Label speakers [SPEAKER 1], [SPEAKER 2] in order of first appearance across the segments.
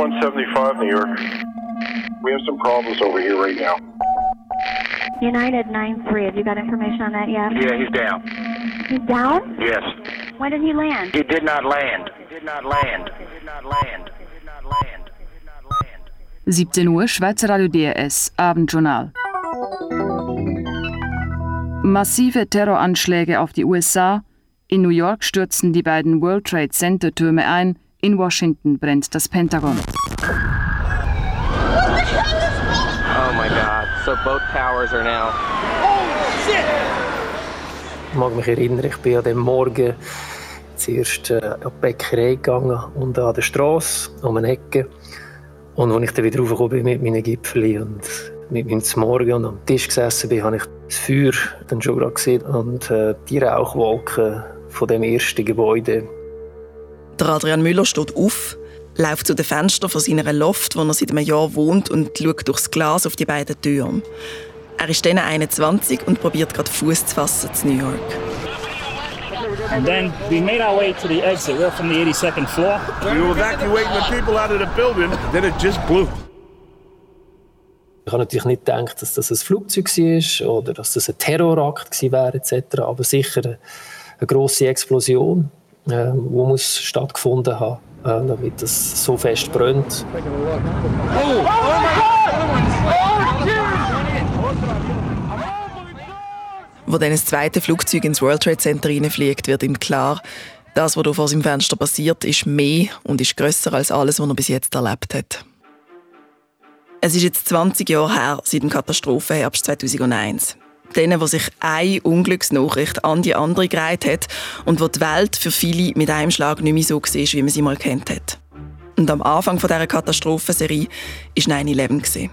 [SPEAKER 1] 175 New York. We have some problems over here right now.
[SPEAKER 2] United 9-3, have you got information on that yet?
[SPEAKER 3] Yeah, he's down.
[SPEAKER 2] He's down?
[SPEAKER 3] Yes.
[SPEAKER 2] When did he land?
[SPEAKER 3] He did not land. He did not land. He did not land. He did not land. He did not land.
[SPEAKER 4] 17 Uhr, Schweizer Radio DRS, Abendjournal. Massive Terroranschläge auf die USA. In New York stürzen die beiden World Trade Center Türme ein. In Washington brennt das Pentagon.
[SPEAKER 5] Oh my god. So both towers are now.
[SPEAKER 6] Ich mag mich erinnern, ich bin an dem Morgen zuerst äh, an die Bäckerei gegangen und an der Straße, um eine Ecke. Und als ich dann wieder raufgekommen bin mit meinen Gipfeln und mit meinem Morgen und am Tisch gesessen bin, habe ich das Feuer dann schon gerade gesehen und äh, die Rauchwolken von dem ersten Gebäude.
[SPEAKER 7] Der Adrian Müller steht auf, läuft zu den Fenstern von seiner Loft, wo er seit einem Jahr wohnt, und schaut durchs Glas auf die beiden Türme. Er ist dann 21 und probiert gerade Fuß zu fassen zu New York.
[SPEAKER 8] And then we made our way to the exit. We're from the 82nd floor.
[SPEAKER 1] We were evacuating the people out of the building, then it just blew.
[SPEAKER 6] Ich habe natürlich nicht gedacht, dass das ein Flugzeug war oder dass das ein Terrorakt gewesen wäre etc. Aber sicher eine, eine grosse Explosion, äh, die muss stattgefunden haben, äh, damit das so fest brennt.
[SPEAKER 7] Wo dann das zweite Flugzeug ins World Trade Center reinfliegt, wird ihm klar, das, was vor seinem Fenster passiert, ist mehr und ist grösser als alles, was er bis jetzt erlebt hat. Es ist jetzt 20 Jahre her seit dem Katastrophenherbst 2001. Denen, wo sich eine Unglücksnachricht an die andere gereiht hat und wo die Welt für viele mit einem Schlag nicht mehr so war, wie man sie mal kennt hat. Und am Anfang dieser Katastrophenserie war 9-11.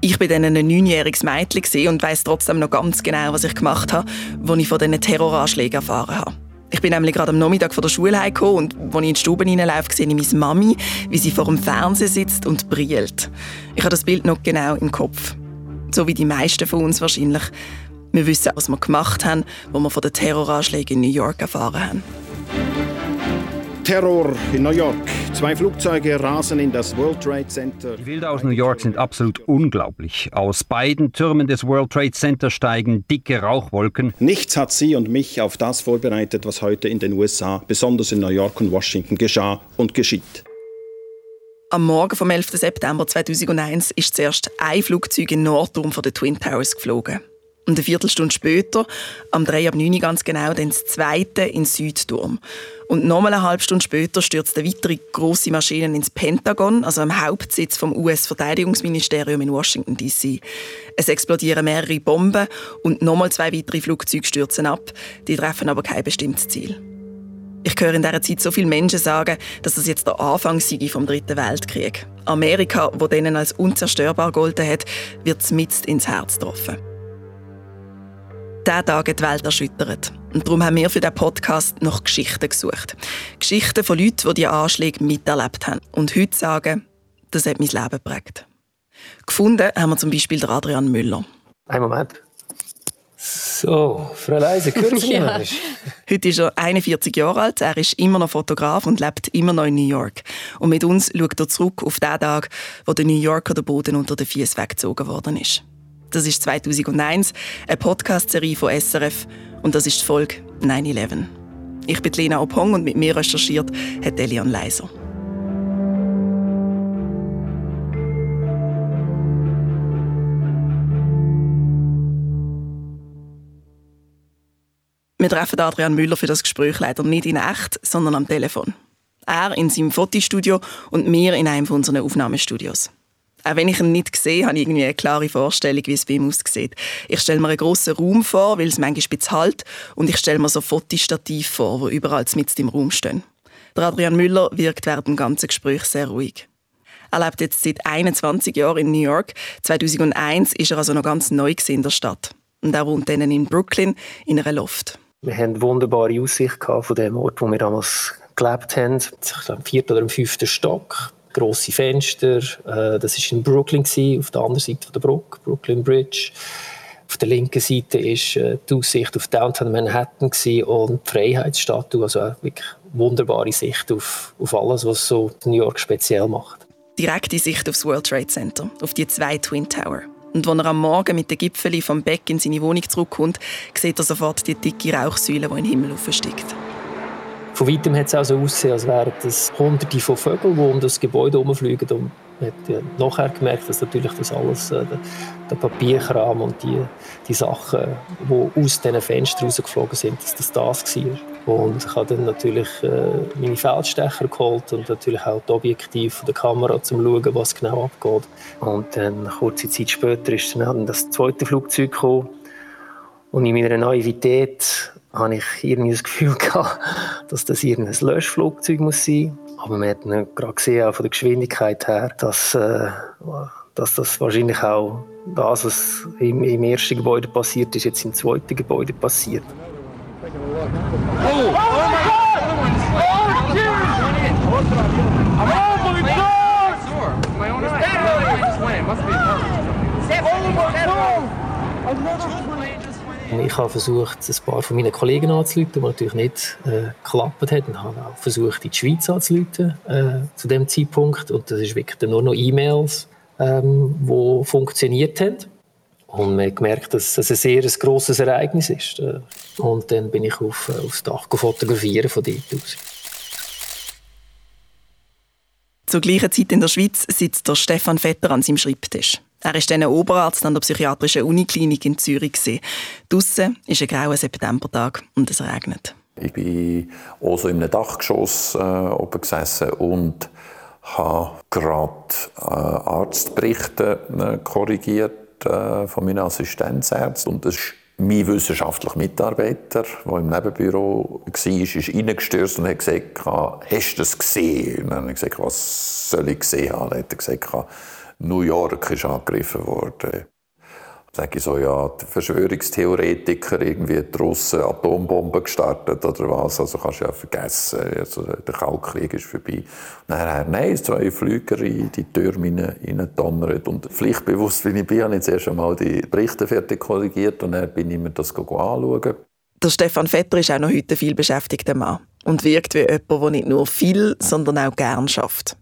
[SPEAKER 7] Ich war dann ein neunjähriges Mädchen und weiss trotzdem noch ganz genau, was ich gemacht habe, als ich von diesen Terroranschlägen erfahren habe. Ich bin nämlich gerade am Nachmittag von der Schule heimgekommen und als ich in die Stube hineinlaufe, sehe ich meine Mami, wie sie vor dem Fernseher sitzt und brillt. Ich habe das Bild noch genau im Kopf. So wie die meisten von uns wahrscheinlich. Wir wissen, was wir gemacht haben, wo wir von den Terroranschlägen in New York erfahren haben.
[SPEAKER 9] Terror in New York. Zwei Flugzeuge rasen in das World Trade Center.
[SPEAKER 10] Die Bilder aus New York sind absolut unglaublich. Aus beiden Türmen des World Trade Center steigen dicke Rauchwolken.
[SPEAKER 9] Nichts hat sie und mich auf das vorbereitet, was heute in den USA, besonders in New York und Washington, geschah und geschieht.
[SPEAKER 7] Am Morgen vom 11. September 2001 ist zuerst ein Flugzeug in den Nordturm den Twin Towers geflogen. Und eine Viertelstunde später, am 3 ab 9 ganz genau, dann das zweite in den Südturm. Und nochmal eine halbe Stunde später stürzt eine weitere grosse Maschine ins Pentagon, also am Hauptsitz vom US-Verteidigungsministerium in Washington D.C. Es explodieren mehrere Bomben und nochmal zwei weitere Flugzeuge stürzen ab. Die treffen aber kein bestimmtes Ziel. Ich höre in dieser Zeit so viele Menschen sagen, dass das jetzt der Anfang sei vom Dritten Weltkrieg. Amerika, wo denen als unzerstörbar gegolten hat, wird mitten ins Herz getroffen. Dieser Tag hat die Welt erschüttert. Und darum haben wir für diesen Podcast nach Geschichten gesucht. Geschichten von Leuten, die diese Anschläge miterlebt haben. Und heute sagen, das hat mein Leben geprägt. Gefunden haben wir zum Beispiel Adrian Müller.
[SPEAKER 6] Einen Moment. So, Frau Leise, Sie
[SPEAKER 7] Ja. Heute ist er 41 Jahre alt, er ist immer noch Fotograf und lebt immer noch in New York. Und mit uns schaut er zurück auf den Tag, wo der New Yorker der Boden unter den Füßen weggezogen worden ist. Das ist 2001, eine Podcast-Serie von SRF und das ist die Folge 9-11. Ich bin Lena Ophong und mit mir recherchiert hat Elian Leiser. Wir treffen Adrian Müller für das Gespräch leider nicht in echt, sondern am Telefon. Er in seinem Fotostudio und wir in einem unserer Aufnahmestudios. Auch wenn ich ihn nicht sehe, habe ich irgendwie eine klare Vorstellung, wie es bei ihm aussieht. Ich stelle mir einen grossen Raum vor, weil es manchmal spitz halt, und ich stelle mir so Fotostativ vor, wo überall mit im Raum stehen. Der Adrian Müller wirkt während dem ganzen Gespräch sehr ruhig. Er lebt jetzt seit 21 Jahren in New York. 2001 ist er also noch ganz neu in der Stadt. Und er wohnt dann in Brooklyn in einer Loft.
[SPEAKER 6] Wir hatten eine wunderbare Aussicht von dem Ort, wo wir damals gelebt haben. Ich glaube, vierten oder fünften Stock. Grosse Fenster. Äh, Das war in Brooklyn, auf der anderen Seite der Brücke, Brooklyn Bridge. Auf der linken Seite war die Aussicht auf Downtown Manhattan und die Freiheitsstatue. Also wirklich wunderbare Sicht auf, auf alles, was so New York speziell macht.
[SPEAKER 7] direkte Sicht aufs World Trade Center, auf die zwei Twin Tower. Und als er am Morgen mit den Gipfeln vom Beck in seine Wohnung zurückkommt, sieht er sofort die dicke Rauchsäule, die in den Himmel aufsteigt.
[SPEAKER 6] Von weitem hat es auch so ausgesehen, als wären es hunderte von Vögeln, die um das Gebäude herumfliegen. Und man hat ja nachher gemerkt, dass natürlich das alles, äh, der, der Papierkram und die, die Sachen, die aus diesen Fenstern rausgeflogen sind, dass das das war. Und ich habe dann natürlich äh, meine Feldstecher geholt und natürlich auch die Objektive der Kamera, um zu schauen, was genau abgeht. Und dann, kurze Zeit später, ist dann das zweite Flugzeug gekommen. Und in meiner Naivität hatte ich irgendwie das Gefühl gehabt, dass das irgendein Löschflugzeug muss sein muss. Aber man hat dann gerade gesehen, auch von der Geschwindigkeit her, dass, äh, dass das wahrscheinlich auch das, was im, im ersten Gebäude passiert ist, jetzt im zweiten Gebäude passiert. Oh, oh my God! Oh, Jesus! Oh my God! My own eye. It just went. It must be. Oh my God! Ich habe versucht, ein paar von meinen Kollegen anzuleiten, die natürlich nicht äh, geklappt hat. Und habe auch versucht, in die Schweiz anzuleiten äh, zu dem Zeitpunkt. Und das ist wirklich nur noch E-Mails, ähm, die funktioniert haben. Und man hat gemerkt, dass es ein sehr ein grosses Ereignis ist. Und dann bin ich auf, aufs Dach fotografieren von dort aus.
[SPEAKER 7] Zur gleichen Zeit in der Schweiz sitzt der Stefan Vetter an seinem Schreibtisch. Er ist dann Oberarzt an der psychiatrischen Uniklinik in Zürich. Draussen ist ein grauer Septembertag und es regnet.
[SPEAKER 11] Ich bin also in einem Dachgeschoss äh, oben gesessen und habe gerade äh, Arztberichte äh, korrigiert von meinen Assistenzärzten. Und das mein wissenschaftlicher Mitarbeiter, der im Nebenbüro war, ist reingestürzt und hat gesagt, hast du das gesehen? Und dann habe ich gesagt, was soll ich gesehen haben? Dann hat er gesagt, New York ist angegriffen worden sage ich so, ja, die Verschwörungstheoretiker, irgendwie die Russen Atombomben gestartet oder was, also kannst du ja vergessen, also der Kaltkrieg ist vorbei. Nachher, nein, zwei Flüger in die Türme reingedonnert und pflichtbewusst, wie ich bin, habe ich zuerst einmal die Berichte fertig korrigiert und dann bin ich mir das anschauen.
[SPEAKER 7] Der Stefan Vetter ist auch noch heute viel beschäftigter Mann und wirkt wie jemand, der nicht nur viel, sondern auch gern schafft.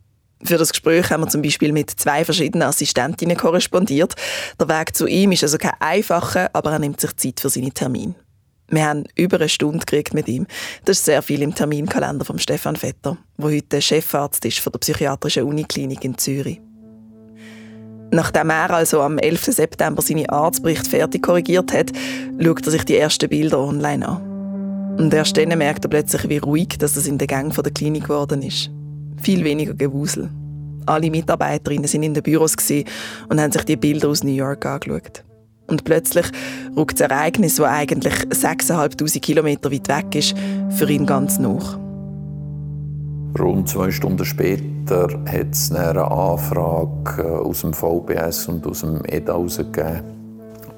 [SPEAKER 7] Für das Gespräch haben wir zum Beispiel mit zwei verschiedenen Assistentinnen korrespondiert. Der Weg zu ihm ist also kein einfacher, aber er nimmt sich Zeit für seine Termine. Wir haben über eine Stunde gekriegt mit ihm. Das ist sehr viel im Terminkalender von Stefan Vetter, der heute Chefarzt ist von der psychiatrischen Uniklinik in Zürich. Nachdem er also am 11. September seine Arztbericht fertig korrigiert hat, schaut er sich die ersten Bilder online an. Und erst dann merkt er plötzlich, wie ruhig dass es in der Gang der Klinik geworden ist viel weniger Gewusel. Alle Mitarbeiterinnen sind in den Büros und haben sich die Bilder aus New York angeschaut. Und plötzlich rückt das Ereignis, das eigentlich 6'500 Kilometer weit weg ist, für ihn ganz nach.
[SPEAKER 11] Rund zwei Stunden später hat es eine Anfrage äh, aus dem VBS und aus dem EDA herausgegeben,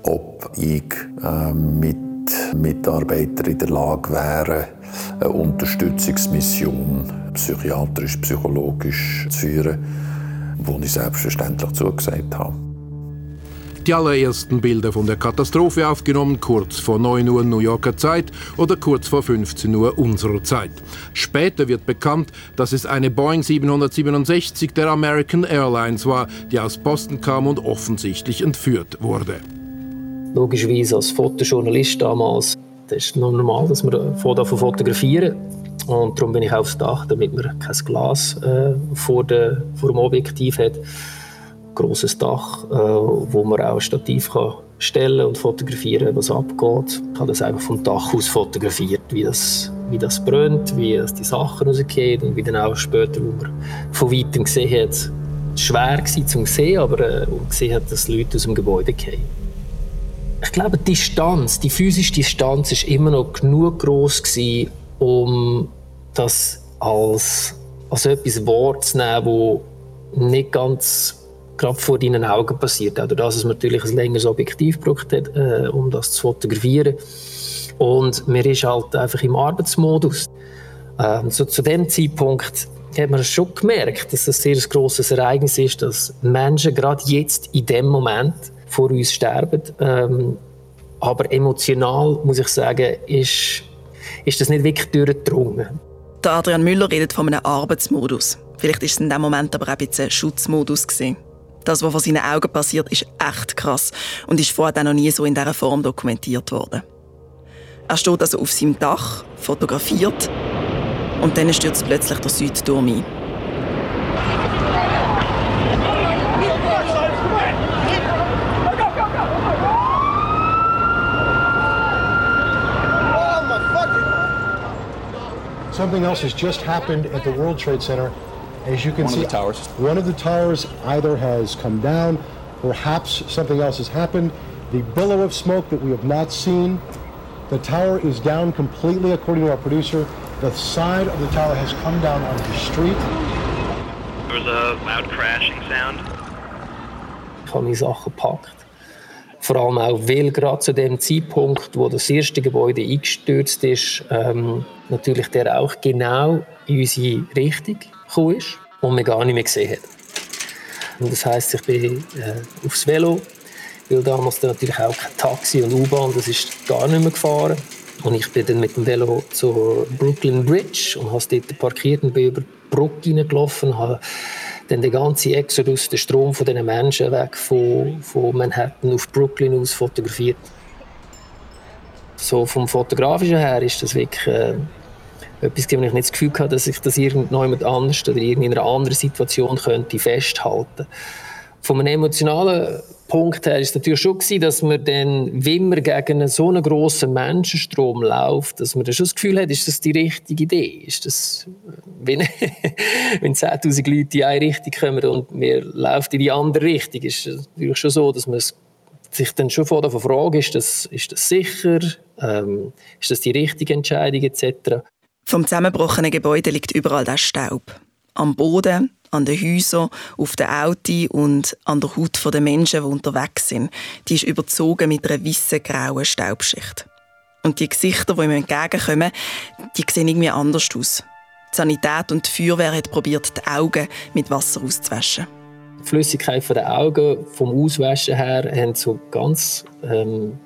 [SPEAKER 11] ob ich äh, mit Mitarbeitern in der Lage wäre, eine Unterstützungsmission psychiatrisch, psychologisch zu führen, wo ich selbstverständlich zugesagt habe.
[SPEAKER 12] Die allerersten Bilder von der Katastrophe aufgenommen, kurz vor 9 Uhr New Yorker Zeit oder kurz vor 15 Uhr unserer Zeit. Später wird bekannt, dass es eine Boeing 767 der American Airlines war, die aus Boston kam und offensichtlich entführt wurde.
[SPEAKER 6] Logischerweise als Fotojournalist damals, das ist normal, dass man davon fotografieren und darum bin ich aufs Dach, damit man kein Glas äh, vor, de, vor, dem Objektiv hat. Grosses Dach, äh, wo man auch ein Stativ kann stellen und fotografieren, was abgeht. Ich habe das einfach vom Dach aus fotografiert, wie das, wie das brennt, wie es die Sachen rausgehen und wie dann auch später, wo man von weitem gesehen hat, schwer war zum sehen, aber äh, gesehen hat, dass Leute aus dem Gebäude gehen. Ich glaube, die Distanz, die physische Distanz, ist immer noch genug groß gewesen, um das als, als etwas wahrzunehmen, wo nicht ganz gerade vor deinen Augen passiert. Auch dadurch, dass man natürlich ein längeres Objektiv hat, äh, um das zu fotografieren. Und man ist halt einfach im Arbeitsmodus. Äh, so, zu dem Zeitpunkt hat man schon gemerkt, dass es ein sehr grosses Ereignis ist, dass Menschen gerade jetzt in dem Moment vor uns sterben. Ähm, aber emotional, muss ich sagen, ist, ist das nicht wirklich durchgedrungen.
[SPEAKER 7] Der Adrian Müller redet von einem Arbeitsmodus. Vielleicht ist es in dem Moment aber auch ein bisschen Schutzmodus gewesen. Das, was vor seinen Augen passiert, ist echt krass und ist vorher noch nie so in dieser Form dokumentiert worden. Er steht also auf seinem Dach, fotografiert und dann stürzt plötzlich der Südturm ein.
[SPEAKER 13] Something else has just happened at the World Trade Center. As you can
[SPEAKER 14] one
[SPEAKER 13] see,
[SPEAKER 14] of the towers.
[SPEAKER 13] one of the towers either has come down, perhaps something else has happened. The billow of smoke that we have not seen, the tower is down completely, according to our producer. The side of the tower has come down onto the street.
[SPEAKER 15] There was a loud crashing sound.
[SPEAKER 6] Ich habe meine Sachen gepackt. Vor allem auch, weil gerade zu dem Zeitpunkt, wo das erste Gebäude eingestürzt ist, ähm, natürlich der Rauch genau in unsere Richtung gekommen ist und man gar nicht mehr gesehen hat. Und das heisst, ich bin äh, aufs Velo, weil damals dann natürlich auch kein Taxi und U-Bahn, das ist gar nicht mehr gefahren. Und ich bin dann mit dem Velo zur Brooklyn Bridge und habe dort parkiert und bin über die Brücke reingelaufen, habe dann den ganzen Exodus, den Strom von diesen Menschen weg von, von Manhattan auf Brooklyn aus fotografiert. So vom Fotografischen her ist das wirklich äh, etwas, wo ich nicht das Gefühl hatte, dass ich das irgendjemand anders oder in einer anderen Situation könnte festhalten einem emotionalen Punkt her ist es natürlich schon gewesen, dass man dann, wenn man gegen so einen grossen Menschenstrom läuft, dass man dann schon das Gefühl hat, ist das die richtige Idee? Ist das, wenn, wenn 10'000 Leute in eine Richtung kommen und wir laufen in die andere Richtung, ist es natürlich schon so, dass man sich dann schon vor der Frage ist das, ist das sicher, ähm, ist das die richtige Entscheidung etc.
[SPEAKER 7] Vom zusammenbrochenen Gebäude liegt überall der Staub. Am Boden, an den Häusern, auf den Autos und an der Haut der Menschen, die unterwegs sind. Die ist überzogen mit einer weißen, grauen Staubschicht. Und die Gesichter, die ihm entgegenkommen, die sehen irgendwie anders aus. Die Sanität und die Feuerwehr haben probiert, die Augen mit Wasser auszuwaschen.
[SPEAKER 6] Die Flüssigkeit den Augen, vom Auswaschen her, haben so ganz, ähm,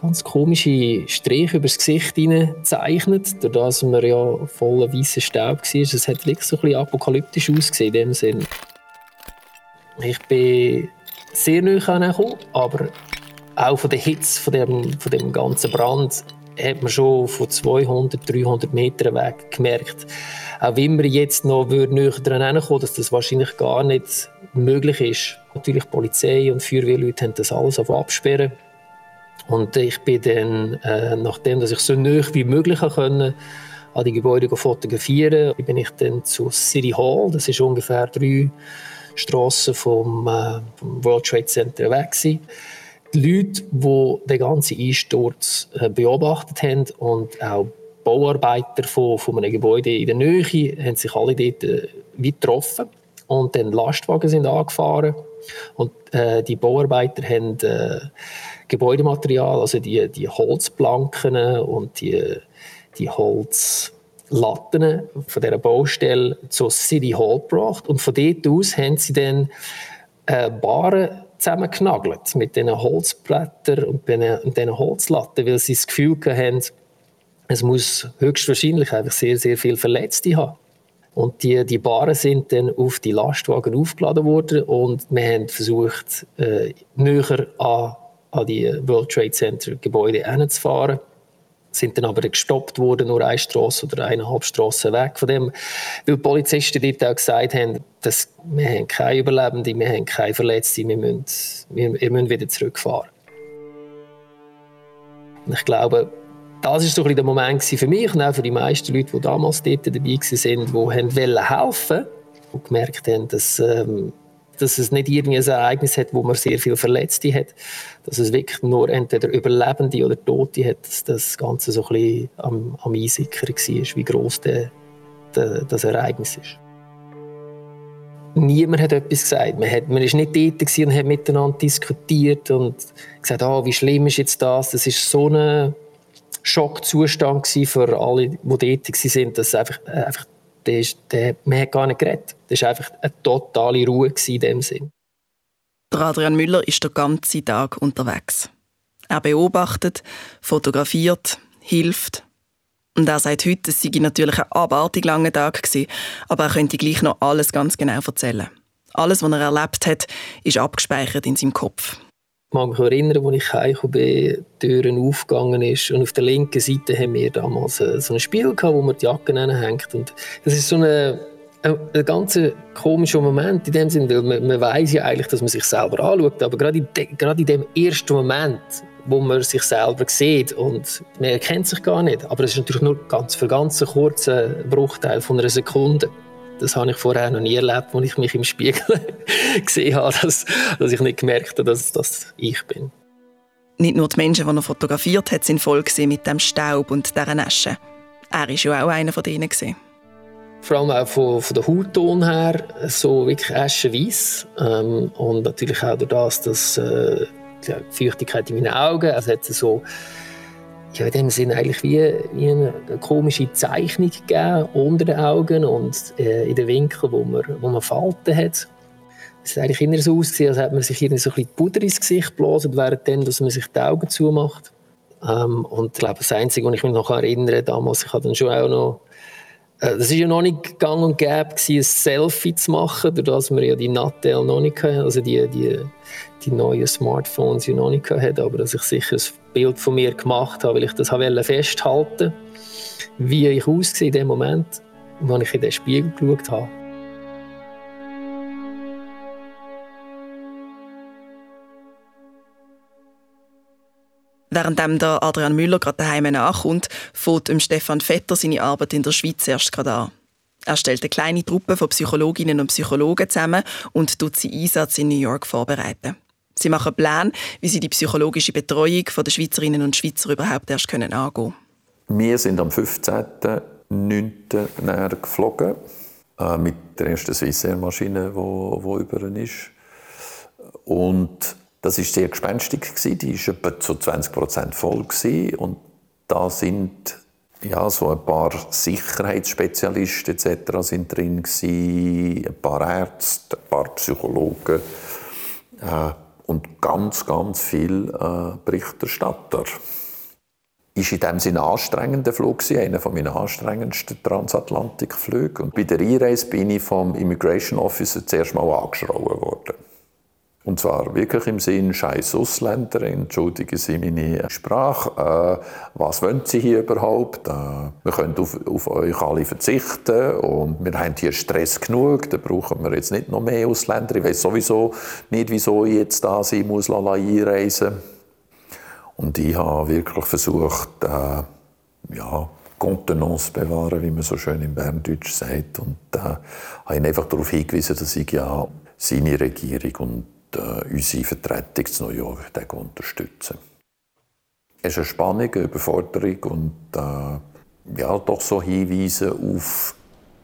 [SPEAKER 6] ganz komische Striche über das Gesicht gezeichnet, dadurch dass man ja voller weißer Staub war. Es hat wirklich so ein bisschen apokalyptisch ausgesehen in dem Sinn. Ich bin sehr nah angekommen, aber auch von der Hitze von dem, von dem ganzen Brand hat man schon von 200, 300 Metern weg gemerkt, auch wenn wir jetzt noch näher dran kommen, dass das wahrscheinlich gar nicht möglich ist. Natürlich die Polizei und Feuerwehrleute haben das alles auf absperren. Und ich bin dann, äh, nachdem dass ich so nah wie möglich können, an die Gebäude fotografieren, bin ich dann zu City Hall. Das ist ungefähr drei Straßen vom, äh, vom World Trade Center weg. Gewesen die Leute, die den ganzen Einsturz äh, beobachtet haben und auch Bauarbeiter von, von einem Gebäude in der Nähe, haben sich alle dort äh, getroffen und dann Lastwagen sind angefahren und äh, die Bauarbeiter haben äh, Gebäudematerial, also die, die Holzplanken und die, die Holzlatten von dieser Baustelle zur City Hall gebracht und von dort aus haben sie dann äh, Baren zusammengenagelt mit diesen Holzblättern und diesen Holzlatten, weil sie das Gefühl hatten, es muss höchstwahrscheinlich einfach sehr, sehr viele Verletzte haben. Und die, die Bahnen sind dann auf die Lastwagen aufgeladen worden und wir haben versucht, äh, näher an, an die World Trade Center Gebäude hinzufahren sind dann aber gestoppt worden, nur eine Straße oder eineinhalb Straßen weg von dem, weil die Polizisten dort auch gesagt haben, dass wir haben keine Überlebenden, wir haben keine Verletzten, wir müssen, wir, müssen wieder zurückfahren. Und ich glaube, das war so ein der Moment für mich und auch für die meisten Leute, die damals dort dabei waren, die helfen wollten und gemerkt haben, dass ähm, dass es nicht irgendwie ein Ereignis hat, wo man sehr viele Verletzte hat, dass es wirklich nur entweder Überlebende oder Tote hat, dass das Ganze so ein bisschen am, am einsickern war, wie gross der, der, das Ereignis ist. Niemand hat etwas gesagt. Man, hat, man ist nicht dort und hat miteinander diskutiert und gesagt, oh, wie schlimm ist jetzt das? Das ist so ein Schockzustand für alle, die dort waren, dass einfach, einfach der ist, der, man hat gar nicht geredet. Das war einfach eine totale Ruhe in dem Sinn.
[SPEAKER 7] Adrian Müller ist den ganzen Tag unterwegs. Er beobachtet, fotografiert, hilft. Und er sagt heute, es sei natürlich ein abartig langer Tag gewesen, aber er könnte gleich noch alles ganz genau erzählen. Alles, was er erlebt hat, ist abgespeichert in seinem Kopf.
[SPEAKER 6] Mag mich erinnern, als ich heimgekommen bin, die Türen aufgegangen ist und auf der linken Seite haben wir damals äh, so ein Spiel gehabt, wo man die Jacke hängt und das ist so eine ein, ein ganz komischer Moment in dem Sinne, weil man, man weiß ja eigentlich, dass man sich selber anschaut, aber gerade in, de, gerade in dem ersten Moment, wo man sich selber sieht und man erkennt sich gar nicht, aber es ist natürlich nur ganz, für ganz einen kurzen Bruchteil von einer Sekunde. Das habe ich vorher noch nie erlebt, als ich mich im Spiegel gesehen habe, dass, dass ich nicht gemerkt habe, dass das ich bin.
[SPEAKER 7] Nicht nur die Menschen, die er fotografiert hat, sind voll mit dem Staub und dieser Asche. Er war ja auch einer von denen.
[SPEAKER 6] Vor allem auch von, von der Hautton her so wirklich aschenweiss. Ähm, und natürlich auch durch das, dass äh, die Feuchtigkeit in meinen Augen, also hat so ja, in dem Sinne eigentlich wie, wie eine, komische Zeichnung gegeben unter den Augen und äh, in den Winkeln, wo man, wo man Falten hat. Es hat eigentlich immer so ausgesehen, als hätte man sich irgendwie so ein bisschen Puder ins Gesicht geblasen, während dass man sich die Augen zumacht. Ähm, und ich glaube, das Einzige, was ich mich noch erinnere, damals, ich hatte dann schon auch noch das war ja noch nicht gang und gäbe, ein Selfie zu machen, dadurch, dass wir ja die Nattel noch nicht hatten, also die, die, die neuen Smartphones ja noch nicht hatten, aber dass ich sicher ein Bild von mir gemacht habe, weil ich das festhalten wollte, wie ich aussehe in dem Moment, als ich in den Spiegel geschaut habe.
[SPEAKER 7] Während der Adrian Müller gerade daheim nachkommt, fängt Stefan Vetter seine Arbeit in der Schweiz erst gerade an. Er stellt eine kleine Truppe von Psychologinnen und Psychologen zusammen und tut sie Einsatz in New York vorbereiten. Sie machen Pläne, wie sie die psychologische Betreuung der Schweizerinnen und Schweizer überhaupt erst können angehen
[SPEAKER 11] Wir sind am 15.09. geflogen äh, mit der ersten Swissair-Maschine, die über ist. Und das ist sehr gespenstig gewesen. Die ist etwa zu 20 Prozent voll gewesen. und da sind ja so ein paar Sicherheitsspezialisten etc. sind drin gewesen, ein paar Ärzte, ein paar Psychologen äh, und ganz ganz viel äh, Berichterstatter. Ist in dem Sinne anstrengender Flug gewesen, einer von meinen anstrengendsten Transatlantikflügen. Und bei der Einreise bin ich vom Immigration Officer zuerst mal angeschrien worden. Und zwar wirklich im Sinn, scheiß Ausländer, entschuldigen Sie meine Sprache, äh, was wollen Sie hier überhaupt? Äh, wir können auf, auf, euch alle verzichten und wir haben hier Stress genug, da brauchen wir jetzt nicht noch mehr Ausländer. Ich weiß sowieso nicht, wieso ich jetzt da sein muss, einreisen Und ich habe wirklich versucht, äh, ja, Kontenance bewahren, wie man so schön im Berndeutsch sagt. Und äh, habe ihn einfach darauf hingewiesen, dass ich ja seine Regierung und unsere Vertretung zu New York unterstützen. Es ist eine Spannung, eine Überforderung und äh, ja, doch so Hinweise auf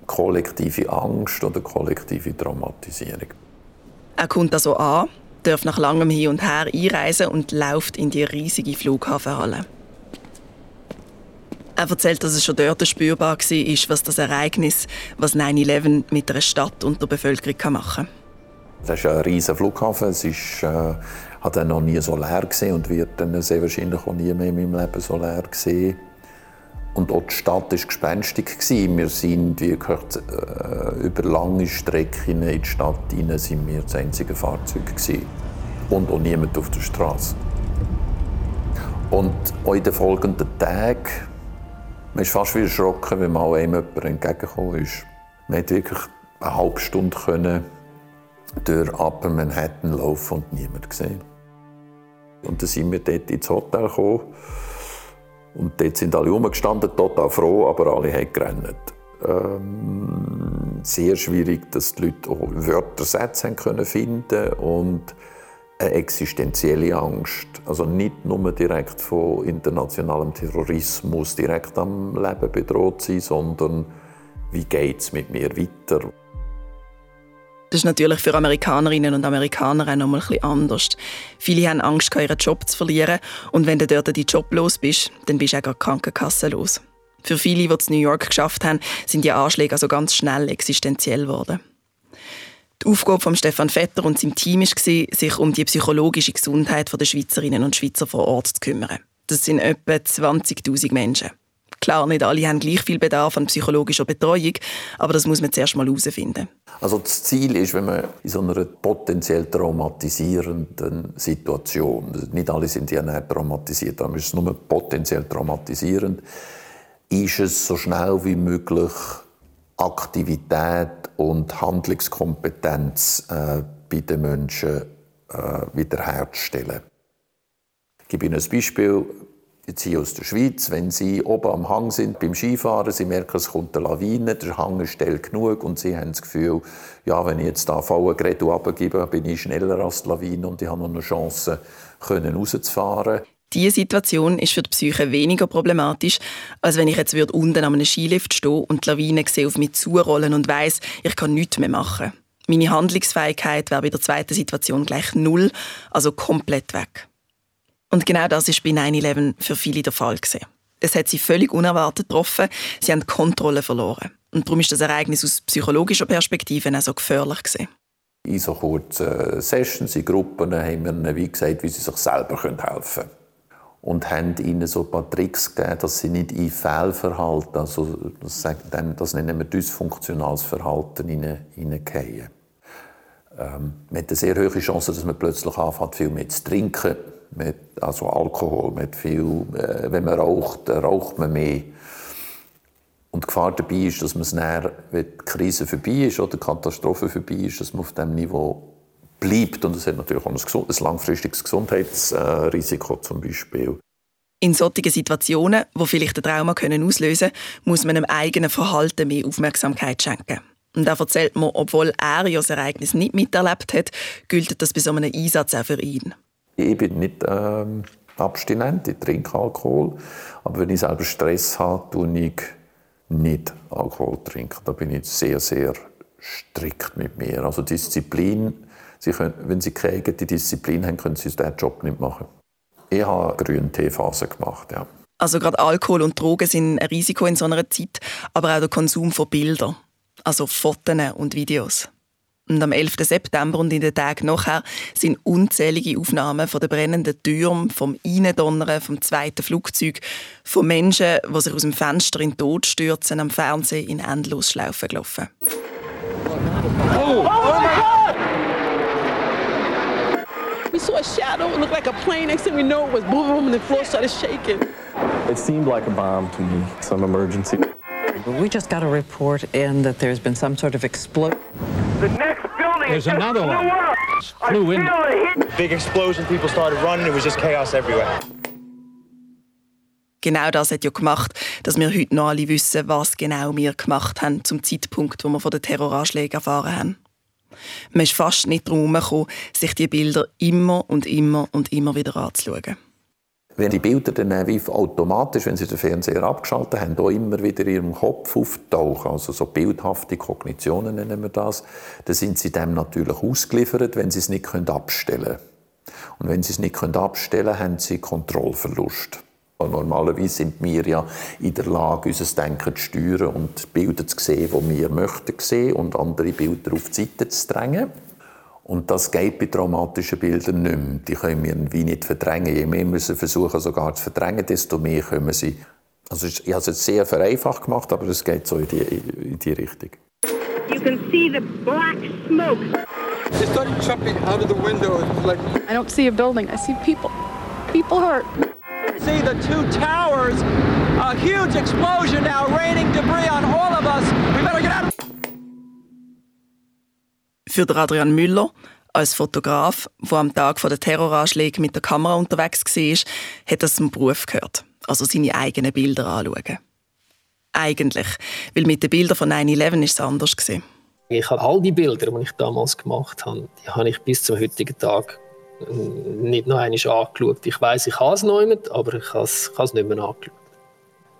[SPEAKER 11] kollektive Angst oder kollektive Traumatisierung.
[SPEAKER 7] Er kommt also an, darf nach langem Hin und Her einreisen und läuft in die riesige Flughafenhalle. Er erzählt, dass es schon dort spürbar war, was das Ereignis, was 9-11 mit einer Stadt und der Bevölkerung machen kann.
[SPEAKER 11] Das ist ein riesiger Flughafen. Es ist, äh, hat noch nie so leer gesehen und wird dann sehr wahrscheinlich auch nie mehr in meinem Leben so leer gesehen. Und auch die Stadt war gespenstig. Wir sind wirklich äh, über lange Strecken in die Stadt hinein sind wir das einzige Fahrzeug. Gewesen. Und auch niemand auf der Straße. Und auch in den folgenden Tagen, man ist fast wie erschrocken, wenn mal einem jemand entgegengekommen ist. Man konnte wirklich eine halbe Stunde können durch Upper Manhattan laufen und niemand gesehen. Und dann sind wir dort ins Hotel gekommen. Und dort sind alle rumgestanden, total froh, aber alle haben gerannt. Ähm, sehr schwierig, dass die Leute auch Wörter, Sätze können finden und eine existenzielle Angst. Also nicht nur direkt von internationalem Terrorismus, direkt am Leben bedroht sein, sondern wie geht es mit mir weiter?
[SPEAKER 7] Das ist natürlich für Amerikanerinnen und Amerikaner auch noch mal ein anders. Viele haben Angst, ihren Job zu verlieren. Und wenn du dort die Job los bist, dann bist du auch die Krankenkasse los. Für viele, die es New York geschafft haben, sind die Anschläge also ganz schnell existenziell geworden. Die Aufgabe von Stefan Vetter und seinem Team war, sich um die psychologische Gesundheit der Schweizerinnen und Schweizer vor Ort zu kümmern. Das sind etwa 20.000 Menschen. Klar, nicht alle haben gleich viel Bedarf an psychologischer Betreuung, aber das muss man zuerst mal herausfinden.
[SPEAKER 11] Also das Ziel ist, wenn man in so einer potenziell traumatisierenden Situation, nicht alle sind ja nicht traumatisiert, aber es nur potenziell traumatisierend, ist es so schnell wie möglich Aktivität und Handlungskompetenz äh, bei den Menschen äh, wiederherzustellen. Ich gebe Ihnen ein Beispiel. Jetzt hier aus der Schweiz, wenn Sie oben am Hang sind beim Skifahren, Sie merken, es kommt eine Lawine, der Hang ist steil genug und Sie haben das Gefühl, ja, wenn ich jetzt da fallen Gerät abgebe, bin ich schneller als die Lawine und ich habe noch eine Chance, können rauszufahren.
[SPEAKER 7] Diese Situation ist für die Psyche weniger problematisch, als wenn ich jetzt unten an einem Skilift stehe und die Lawine sehe auf mich zurollen und weiß, ich kann nichts mehr machen. Meine Handlungsfähigkeit wäre bei der zweiten Situation gleich null, also komplett weg. Und genau das ist bei 9-11 für viele der Fall. Gewesen. Es hat sie völlig unerwartet getroffen. Sie haben die Kontrolle verloren. Und darum ist das Ereignis aus psychologischer Perspektive auch so gefährlich. Gewesen.
[SPEAKER 11] In so kurzen Sessions, in Gruppen, haben wir ihnen wie gesagt, wie sie sich selber helfen können. Und haben ihnen so ein paar Tricks gegeben, dass sie nicht in Fehlverhalten, also das, das nennen wir dysfunktionales Verhalten, hineingehen. Ähm, man hat eine sehr hohe Chance, dass man plötzlich anfängt, viel mehr zu trinken mit, also Alkohol, mit viel, äh, wenn man raucht, dann raucht man mehr. Und die Gefahr dabei ist, dass man es näher, wenn die Krise vorbei ist oder die Katastrophe vorbei ist, dass man auf diesem Niveau bleibt. Und das hat natürlich auch ein, ein langfristiges Gesundheitsrisiko zum Beispiel.
[SPEAKER 7] In solchen Situationen, wo vielleicht ein Trauma können auslösen können, muss man dem eigenen Verhalten mehr Aufmerksamkeit schenken. Und er erzählt mir, obwohl er ja das Ereignis nicht miterlebt hat, gilt das bei so einem Einsatz auch für ihn.
[SPEAKER 11] Ich bin nicht ähm, abstinent, ich trinke Alkohol. Aber wenn ich selber Stress habe, trinke ich nicht Alkohol trinken. Da bin ich sehr, sehr strikt mit mir. Also Disziplin, sie können, wenn Sie keine eigene Disziplin haben, können Sie diesen Job nicht machen. Ich habe grüne Teephase gemacht, ja.
[SPEAKER 7] Also gerade Alkohol und Drogen sind ein Risiko in so einer Zeit, aber auch der Konsum von Bildern, also Fotos und Videos. Und am 11. September und in den Tagen nachher sind unzählige Aufnahmen von den brennenden Türmen, vom Eindonnern vom zweiten Flugzeug, von Menschen, die sich aus dem Fenster in den Tod stürzen, am Fernsehen in Endlosschlaufen gelaufen. Oh, oh my God!
[SPEAKER 14] We saw a shadow. It looked like a plane. Next thing we know, it was boom, boom, and the floor started shaking.
[SPEAKER 16] It seemed like a bomb to me, some emergency.
[SPEAKER 17] We just got a report in that there's been some sort of explosion.
[SPEAKER 18] The next building
[SPEAKER 19] There's another one. Flew in.
[SPEAKER 18] Big explosion, people started running, it was just chaos everywhere.
[SPEAKER 7] Genau das hat ja gemacht, dass wir heute noch alle wissen, was genau wir gemacht haben zum Zeitpunkt, wo wir von den Terroranschlägen erfahren haben. Man ist fast nicht darum gekommen, sich die Bilder immer und immer und immer wieder anzuschauen.
[SPEAKER 11] Wenn die Bilder dann wie automatisch, wenn sie den Fernseher abgeschaltet haben, auch immer wieder in ihrem Kopf auftauchen, also so bildhafte Kognitionen nennen wir das, dann sind sie dem natürlich ausgeliefert, wenn sie es nicht abstellen können. Und wenn sie es nicht abstellen können, haben sie Kontrollverlust. Normalerweise sind wir ja in der Lage, unser Denken zu steuern und Bilder zu sehen, die wir möchten sehen und andere Bilder auf die Seite zu drängen. Und das geht bei traumatischen Bildern nicht mehr. Die können wir wie nicht verdrängen. Je mehr wir versuchen, sogar zu verdrängen, desto mehr können wir sie. Also ich habe es jetzt sehr vereinfacht gemacht, aber es geht so in die, in die Richtung. You can see the black smoke.
[SPEAKER 14] They started jumping out of the window. Like
[SPEAKER 20] I don't see a building. I see people. People hurt.
[SPEAKER 14] See the two towers. A huge explosion now, raining debris on all of us. We better get out.
[SPEAKER 7] Für Adrian Müller, als Fotograf, der am Tag der Terroranschläge mit der Kamera unterwegs war, hat er zum Beruf gehört. Also seine eigenen Bilder anschauen. Eigentlich, weil mit den Bildern von 9-11 war es anders.
[SPEAKER 6] Ich habe all die Bilder, die ich damals gemacht habe, die habe ich bis zum heutigen Tag nicht noch einmal angeschaut. Ich weiß, ich habe es noch nicht, aber ich habe es, ich habe es nicht mehr angeschaut.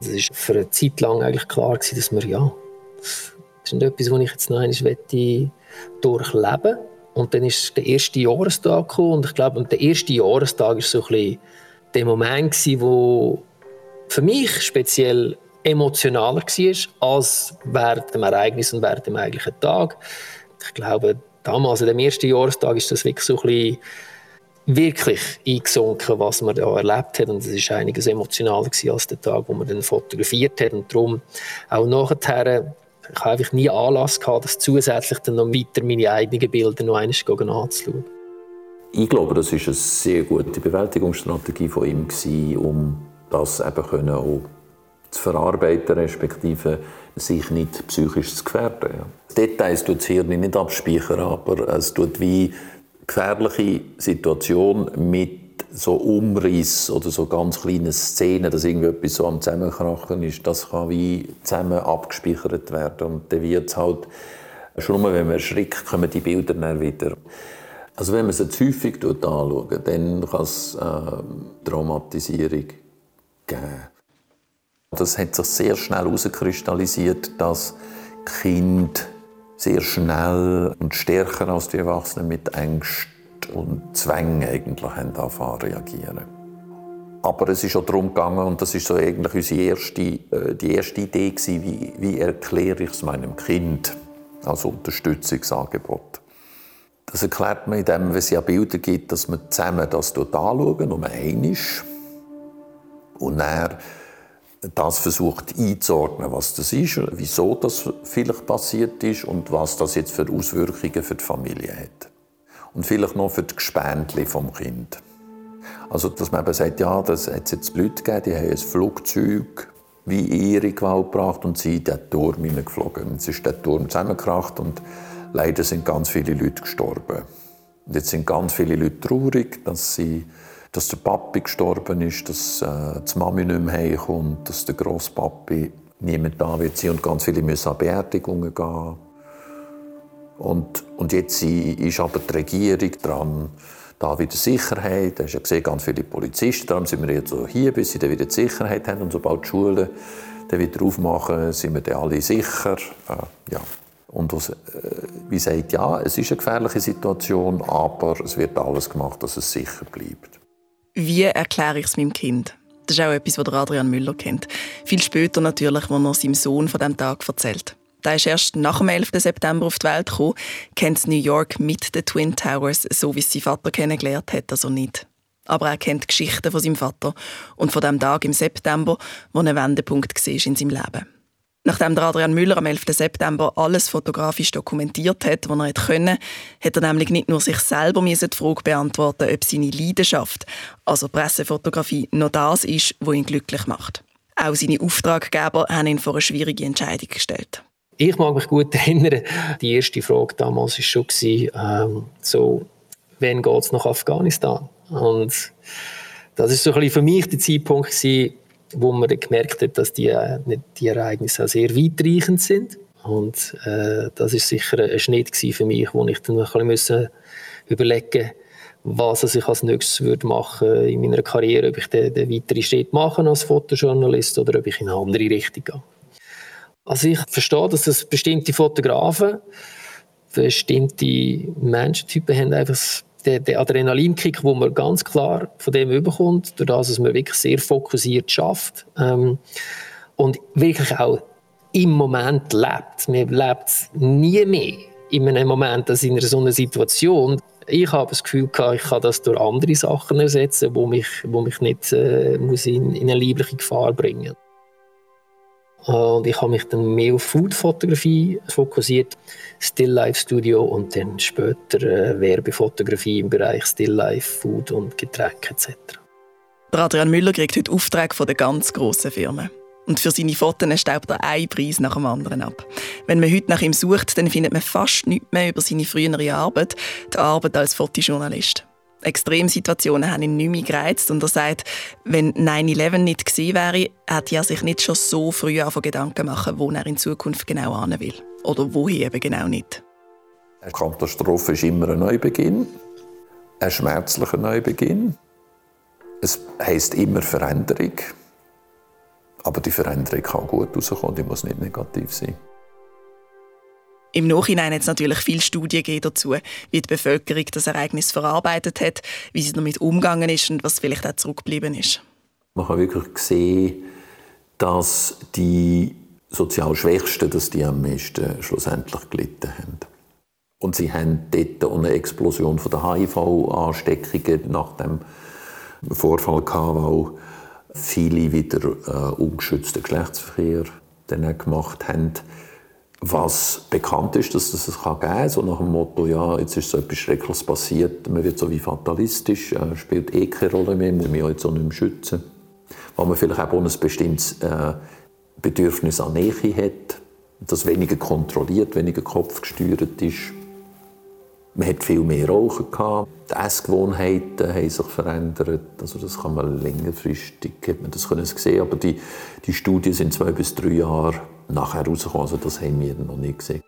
[SPEAKER 6] Es war für eine Zeit lang eigentlich klar, dass wir, ja, das ist nicht etwas, was ich jetzt noch einmal durchleben Und dann ist der erste Jahrestag gekommen und ich glaube, der erste Jahrestag war so ein bisschen der Moment, gewesen, wo für mich speziell emotionaler war als während dem Ereignis und während dem eigentlichen Tag. Ich glaube, damals, an dem ersten Jahrestag, ist das wirklich so ein bisschen wirklich eingesunken, was man da erlebt hat. Und es ist einiges emotionaler als der Tag, wo man dann fotografiert hat. Und darum auch nachher, ich habe einfach nie Anlass gehabt, das zusätzlich dann noch weiter meine eigenen Bilder noch einmal anzuschauen.
[SPEAKER 11] Ich glaube, das ist eine sehr gute Bewältigungsstrategie von ihm um das eben zu verarbeiten, respektive sich nicht psychisch zu gefährden. Details tut das Hirn nicht abspeichern, aber es tut wie gefährliche Situation mit so Umriss oder so ganz kleinen Szenen, dass irgendwie etwas so am Zusammenkrachen ist, das kann wie zusammen abgespeichert werden. Und dann wird es halt, schon nur wenn man erschrickt, kommen die Bilder dann wieder. Also wenn man es zu häufig anschaut, dann kann es äh, Traumatisierung geben. Das hat sich sehr schnell herauskristallisiert, dass Kinder sehr schnell und stärker als die Erwachsenen mit Ängsten und Zwängen eigentlich haben reagieren. Aber es ist auch darum gegangen, und das ist so eigentlich unsere erste, äh, die erste Idee gewesen, wie, wie erkläre ich es meinem Kind als Unterstützungsangebot. Das erklärt man, indem es ja Bilder gibt, dass man zusammen das anschauen, um einisch. Und dann das versucht einzuordnen, was das ist, wieso das vielleicht passiert ist und was das jetzt für Auswirkungen für die Familie hat. Und vielleicht noch für die Gespendli vom Kind. Also, dass man eben sagt, ja, das hat jetzt Leute gegeben, die haben ein Flugzeug wie ihre Gewalt gebracht und sie in den Turm hineingeflogen. Jetzt ist der Turm zusammengekracht und leider sind ganz viele Leute gestorben. Und jetzt sind ganz viele Leute traurig, dass sie dass der Papi gestorben ist, dass äh, die Mami nicht mehr heimkommt, dass der Grosspapi niemand da wird sein und ganz viele müssen an Beerdigungen gehen. Und, und jetzt ist aber die Regierung dran, da wieder Sicherheit. Da hast ja gesehen, ganz viele Polizisten. Darum sind wir jetzt so hier, bis sie dann wieder die Sicherheit haben. Und sobald die Schulen dann wieder aufmachen, sind wir dann alle sicher. Äh, ja. Und was, äh, wie sagt, ja, es ist eine gefährliche Situation, aber es wird alles gemacht, dass es sicher bleibt.
[SPEAKER 7] Wie erkläre ich es meinem Kind? Das ist auch etwas, was Adrian Müller kennt. Viel später natürlich, als er seinem Sohn von diesem Tag erzählt. Der ist erst nach dem 11. September auf die Welt gekommen, kennt New York mit den Twin Towers, so wie es sein Vater kennengelernt hat, also nicht. Aber er kennt Geschichten von seinem Vater und von dem Tag im September, wo ein Wendepunkt war in seinem Leben. Nachdem Adrian Müller am 11. September alles fotografisch dokumentiert hat, was er können, hat er nämlich nicht nur sich selber die Frage beantworten ob seine Leidenschaft, also Pressefotografie, noch das ist, was ihn glücklich macht. Auch seine Auftraggeber haben ihn vor eine schwierige Entscheidung gestellt.
[SPEAKER 6] Ich mag mich gut erinnern, die erste Frage damals war schon, ähm, so, wann geht es nach Afghanistan? Und das ist so für mich der Zeitpunkt gewesen, wo man gemerkt hat, dass die, äh, die Ereignisse auch sehr weitreichend sind. Und äh, das ist sicher ein Schnitt für mich, wo ich dann ein bisschen überlegen was ich als nächstes würde machen in meiner Karriere, ob ich den, den weiteren Schritt mache als Fotojournalist oder ob ich in eine andere Richtung gehe. Also ich verstehe, dass es bestimmte Fotografen, bestimmte Menschentypen haben einfach der, der Adrenalinkick, wo man ganz klar von dem überkommt, durch das, dass man wirklich sehr fokussiert schafft ähm, und wirklich auch im Moment lebt. Man lebt nie mehr in einem Moment als in einer so einer Situation. Ich habe das Gefühl gehabt, ich kann das durch andere Sachen ersetzen, wo mich, wo mich nicht äh, muss in, in eine liebliche Gefahr bringen. Und ich habe mich dann mehr auf Foodfotografie fokussiert, Still Life Studio und dann später äh, Werbefotografie im Bereich Still Life, Food und Getränke etc.
[SPEAKER 7] Der Adrian Müller kriegt heute Aufträge von den ganz grossen Firmen. Und für seine Fotos staubt er einen Preis nach dem anderen ab. Wenn man heute nach ihm sucht, dann findet man fast nichts mehr über seine frühere Arbeit, die Arbeit als Fotojournalist. Extremsituationen haben ihn nicht mehr gereizt und er sagt, wenn 9-11 nicht gewesen wäre, hätte er sich nicht schon so früh von Gedanken machen, wo er in Zukunft genau hin will. Oder wohin eben genau nicht.
[SPEAKER 11] Eine Katastrophe ist immer ein Neubeginn, ein schmerzlicher Neubeginn. Es heisst immer Veränderung. Aber die Veränderung kann gut rauskommen, die muss nicht negativ sein.
[SPEAKER 7] Im Nachhinein hat es natürlich viele Studien dazu, wie die Bevölkerung das Ereignis verarbeitet hat, wie sie damit umgegangen ist und was vielleicht auch zurückgeblieben ist.
[SPEAKER 11] Man kann wirklich sehen, dass die sozial Schwächsten dass die am meisten schlussendlich gelitten haben. Und sie haben dort eine Explosion von der HIV-Ansteckungen nach dem Vorfall gehabt, weil viele wieder äh, ungeschützten Geschlechtsverkehr gemacht haben. Was bekannt ist, dass das es geben kann, so nach dem Motto, ja, jetzt ist so etwas Schreckliches passiert, man wird so wie fatalistisch, äh, spielt eh keine Rolle mehr, muss mich jetzt auch nicht mehr schützen. Weil man vielleicht auch ein bestimmtes äh, Bedürfnis an Nähe hat, das weniger kontrolliert, weniger kopfgesteuert ist. Man hat viel mehr Rauchen gehabt. Die Essgewohnheiten haben sich verändert. Also das kann man längerfristig hat man das können sehen. Aber die, die Studien sind zwei bis drei Jahre nachher herausgekommen. Also das haben wir noch nicht gesehen.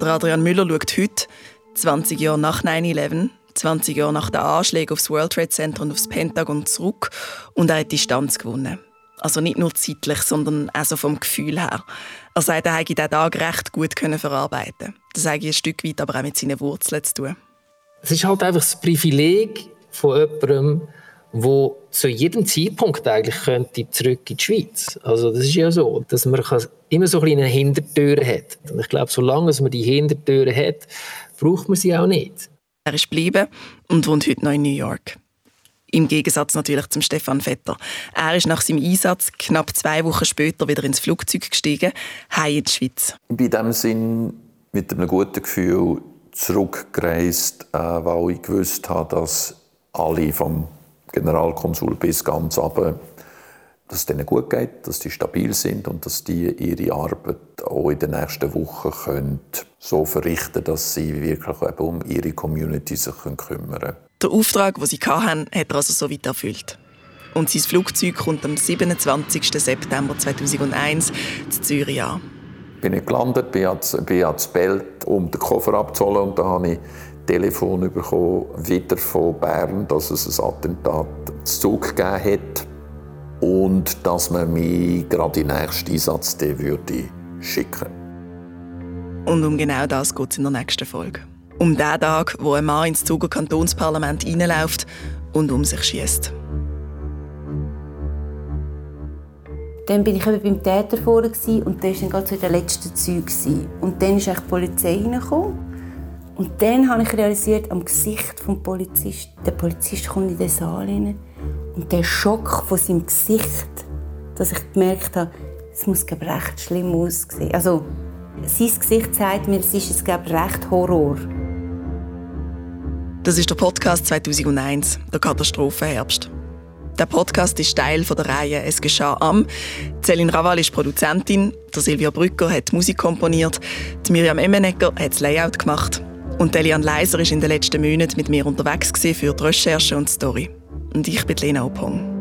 [SPEAKER 7] Der Adrian Müller schaut heute, 20 Jahre nach 9-11, 20 Jahre nach den Anschlägen aufs World Trade Center und aufs Pentagon zurück und er hat Distanz gewonnen. Also nicht nur zeitlich, sondern auch so vom Gefühl her. Er sagt, er hätte diesen Tag recht gut verarbeiten Das habe ein Stück weit aber auch mit seinen Wurzeln zu tun.
[SPEAKER 6] Es ist halt einfach das Privileg von jemandem, der zu jedem Zeitpunkt eigentlich könnte zurück in die Schweiz. Also das ist ja so, dass man immer so eine Hintertür hat. Und ich glaube, solange man die Hintertür hat, braucht man sie auch nicht.
[SPEAKER 7] Er ist geblieben und wohnt heute noch in New York. Im Gegensatz natürlich zum Stefan Vetter. Er ist nach seinem Einsatz knapp zwei Wochen später wieder ins Flugzeug gestiegen, heim in die Schweiz.
[SPEAKER 11] Ich bin in diesem Sinn mit einem guten Gefühl zurückgereist, äh, weil ich gewusst habe, dass alle vom Generalkonsul bis ganz runter, dass es denen gut geht, dass die stabil sind und dass die ihre Arbeit auch in den nächsten Wochen können so verrichten können, dass sie wirklich um ihre Community sich kümmern können.
[SPEAKER 7] Der Auftrag, den sie hatten, hat er also so weit erfüllt. Und sein Flugzeug kommt am 27. September 2001 zu Zürich an.
[SPEAKER 11] Bin ich gelandet, bin ans, bin ans Belt, um den Koffer abzuholen und da habe ich Telefon bekommen, wieder von Bern, dass es ein Attentat zu Zug gegeben hat und dass man mich gerade in den nächsten Einsatz würde schicken
[SPEAKER 7] Und um genau das geht es in der nächsten Folge. Um den Tag, wo ein Mann ins Zuger Kantonsparlament reinläuft und um sich schießt.
[SPEAKER 21] Dann bin ich eben beim Täter vorne und der war dann gerade so in den letzten Zügen. Und dann ist die Polizei reingekommen. Und dann habe ich realisiert, am Gesicht des Polizisten, der Polizist kommt in den Saal rein und der Schock von seinem Gesicht, dass ich gemerkt habe, es muss recht schlimm aussehen. Also, sein Gesicht sagt mir, es ist es recht Horror.
[SPEAKER 7] Das ist der Podcast 2001, der Katastrophenherbst. Der Podcast ist Teil der Reihe «Es geschah am». Céline Raval ist Produzentin, Silvia Brücker hat Musik komponiert, die Miriam Emmenegger hat das Layout gemacht und Elian Leiser ist in den letzten Monaten mit mir unterwegs für die Recherche und die Story. Und ich bin Lena Opong.